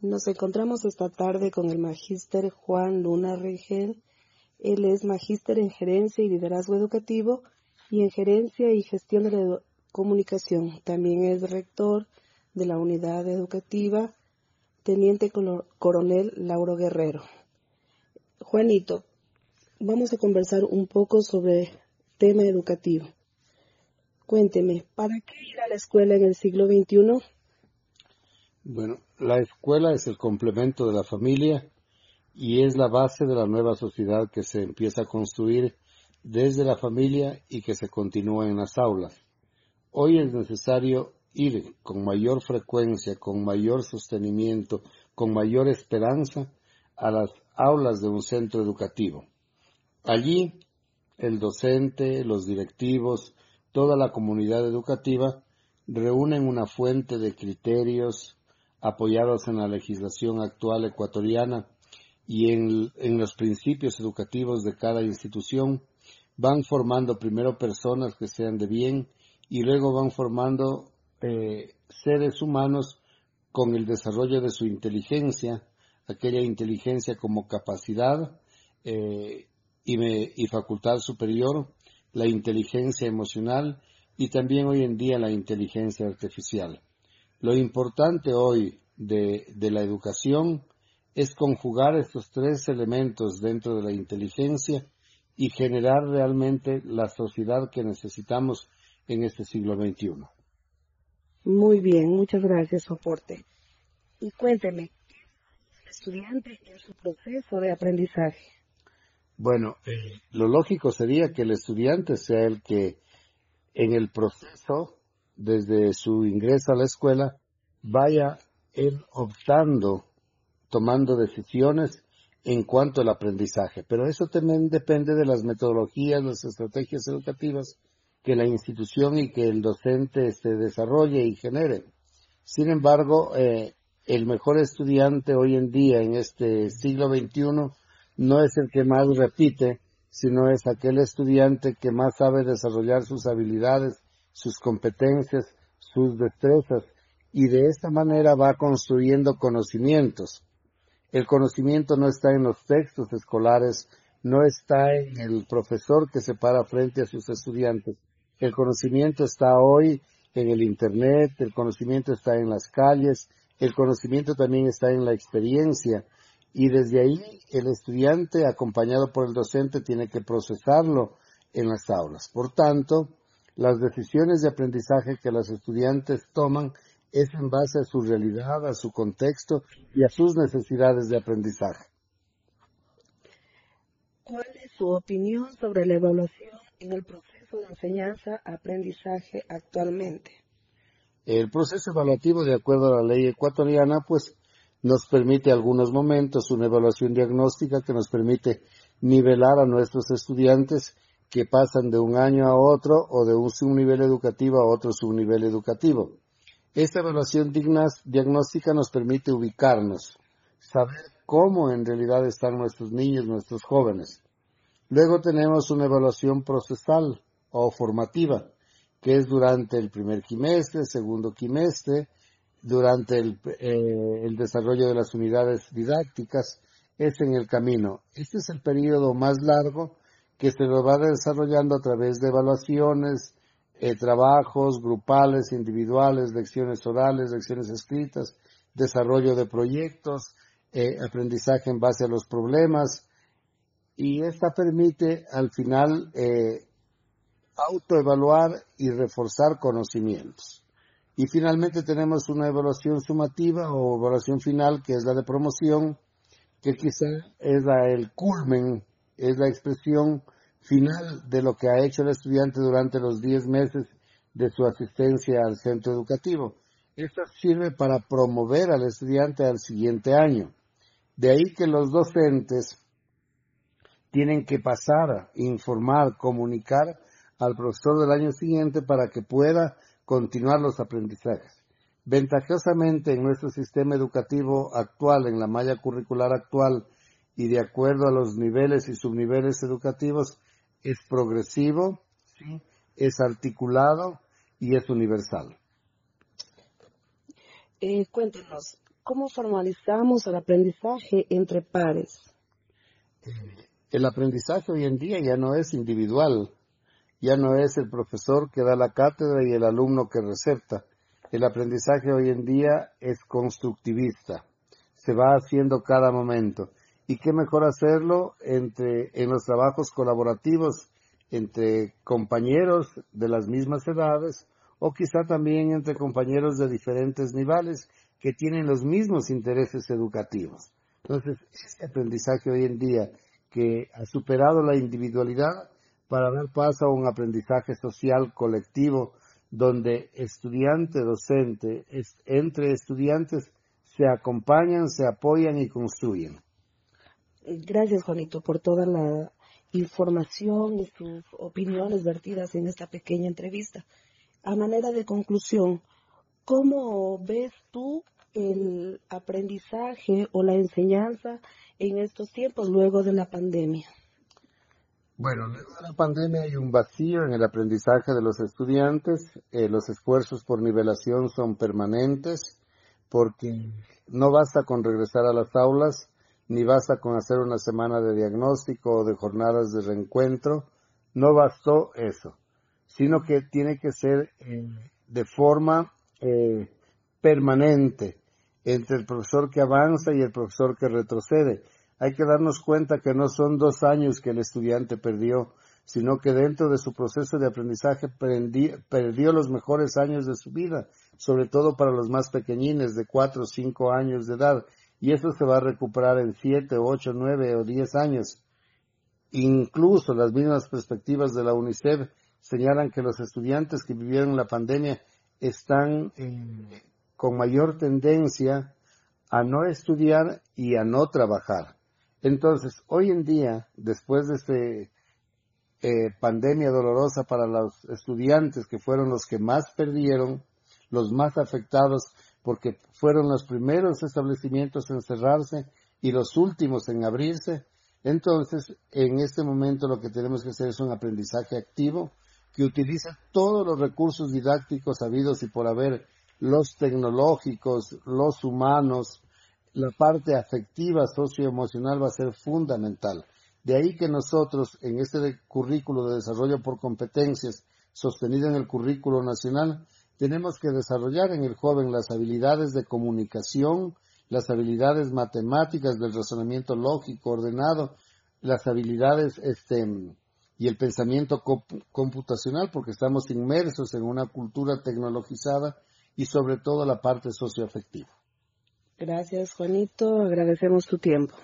Nos encontramos esta tarde con el magíster Juan Luna Regel. Él es magíster en gerencia y liderazgo educativo y en gerencia y gestión de la comunicación. También es rector de la unidad educativa Teniente Coronel Lauro Guerrero. Juanito, vamos a conversar un poco sobre tema educativo. Cuénteme, ¿para qué ir a la escuela en el siglo XXI? Bueno, la escuela es el complemento de la familia y es la base de la nueva sociedad que se empieza a construir desde la familia y que se continúa en las aulas. Hoy es necesario ir con mayor frecuencia, con mayor sostenimiento, con mayor esperanza a las aulas de un centro educativo. Allí el docente, los directivos, toda la comunidad educativa reúnen una fuente de criterios apoyados en la legislación actual ecuatoriana y en, los principios educativos de cada institución, van formando primero personas que sean de bien y luego van formando eh, seres humanos con el desarrollo de su inteligencia, aquella inteligencia como capacidad eh, y, facultad superior, la inteligencia emocional y también hoy en día la inteligencia artificial. Lo importante hoy de, de, la educación es conjugar estos tres elementos dentro de la inteligencia y generar realmente la sociedad que necesitamos en este siglo XXI. Muy bien, muchas gracias, soporte. Y cuénteme, el estudiante en su proceso de aprendizaje? Bueno, eh, lo lógico sería que el estudiante sea el que en el proceso, desde su ingreso a la escuela, vaya él optando, tomando decisiones en cuanto al aprendizaje. Pero eso también depende de las metodologías, las estrategias educativas que la institución y que el docente se desarrolle y genere. Sin embargo, eh, el mejor estudiante hoy en día en este siglo XXI no es el que más repite, sino es aquel estudiante que más sabe desarrollar sus habilidades, sus competencias, sus destrezas, y de esta manera va construyendo conocimientos. El conocimiento no está en los textos escolares, no está en el profesor que se para frente a sus estudiantes. El conocimiento está hoy en el Internet, el conocimiento está en las calles, el conocimiento también está en la experiencia y desde ahí el estudiante acompañado por el docente tiene que procesarlo en las aulas. Por tanto, las decisiones de aprendizaje que los estudiantes toman es en base a su realidad, a su contexto y a sus necesidades de aprendizaje. ¿Cuál es su opinión sobre la evaluación en el proceso de enseñanza-aprendizaje actualmente? El proceso evaluativo, de acuerdo a la ley ecuatoriana, pues nos permite algunos momentos una evaluación diagnóstica que nos permite nivelar a nuestros estudiantes que pasan de un año a otro o de un subnivel educativo a otro subnivel educativo. Esta evaluación diagnóstica nos permite ubicarnos, saber cómo en realidad están nuestros niños, nuestros jóvenes. Luego tenemos una evaluación procesal o formativa, que es durante el primer quimestre, segundo quimestre, durante eh, el, desarrollo de las unidades didácticas es en el camino. Este es el periodo más largo que se lo va desarrollando a través de evaluaciones, eh, trabajos grupales, individuales, lecciones orales, lecciones escritas, desarrollo de proyectos, eh, aprendizaje en base a los problemas. Y esta permite al final autoevaluar y reforzar conocimientos. Y finalmente tenemos una evaluación sumativa o evaluación final, que es la de promoción, que quizá es la, el culmen, es la expresión final de lo que ha hecho el estudiante durante los 10 meses de su asistencia al centro educativo. Esto sirve para promover al estudiante al siguiente año. De ahí que los docentes tienen que pasar, informar, comunicar al profesor del año siguiente para que pueda continuar los aprendizajes. Ventajosamente en nuestro sistema educativo actual, en la malla curricular actual y de acuerdo a los niveles y subniveles educativos, es progresivo, es articulado y es universal. Eh, cuéntenos, ¿cómo formalizamos el aprendizaje entre pares? El aprendizaje hoy en día ya no es individual, ya no es el profesor que da la cátedra y el alumno que recepta. El aprendizaje hoy en día es constructivista, se va haciendo cada momento. ¿Y qué mejor hacerlo entre, en los trabajos colaborativos entre compañeros de las mismas edades o quizá también entre compañeros de diferentes niveles que tienen los mismos intereses educativos. Entonces, este aprendizaje hoy en día que ha superado la individualidad para dar paso a un aprendizaje social colectivo donde estudiante, docente, entre estudiantes se acompañan, se apoyan y construyen. Gracias, Juanito, por toda la información y sus opiniones vertidas en esta pequeña entrevista. A manera de conclusión, ¿cómo ves tú el aprendizaje o la enseñanza en estos tiempos luego de la pandemia? Bueno, luego de la pandemia hay un vacío en el aprendizaje de los estudiantes. Eh, los esfuerzos por nivelación son permanentes porque no basta con regresar a las aulas, ni basta con hacer una semana de diagnóstico o de jornadas de reencuentro. No bastó eso, sino que tiene que ser eh, de forma eh, permanente entre el profesor que avanza y el profesor que retrocede. Hay que darnos cuenta que no son dos años que el estudiante perdió, sino que dentro de su proceso de aprendizaje perdió los mejores años de su vida, sobre todo para los más pequeñines de cuatro o cinco años de edad, y eso se va a recuperar en siete, ocho, nueve o diez años. Incluso las mismas perspectivas de la UNICEF señalan que los estudiantes que vivieron la pandemia están con mayor tendencia a no estudiar y a no trabajar. Entonces, hoy en día, después de esta eh, pandemia dolorosa para los estudiantes que fueron los que más perdieron, los más afectados, porque fueron los primeros establecimientos en cerrarse y los últimos en abrirse, entonces en este momento lo que tenemos que hacer es un aprendizaje activo que utiliza todos los recursos didácticos habidos y por haber los tecnológicos, los humanos, la parte afectiva, socioemocional va a ser fundamental. De ahí que nosotros en este currículo de desarrollo por competencias sostenido en el currículo nacional, tenemos que desarrollar en el joven las habilidades de comunicación, las habilidades matemáticas del razonamiento lógico ordenado, las habilidades este, y el pensamiento computacional, porque estamos inmersos en una cultura tecnologizada y sobre todo la parte socioafectiva. Gracias, Juanito. Agradecemos tu tiempo.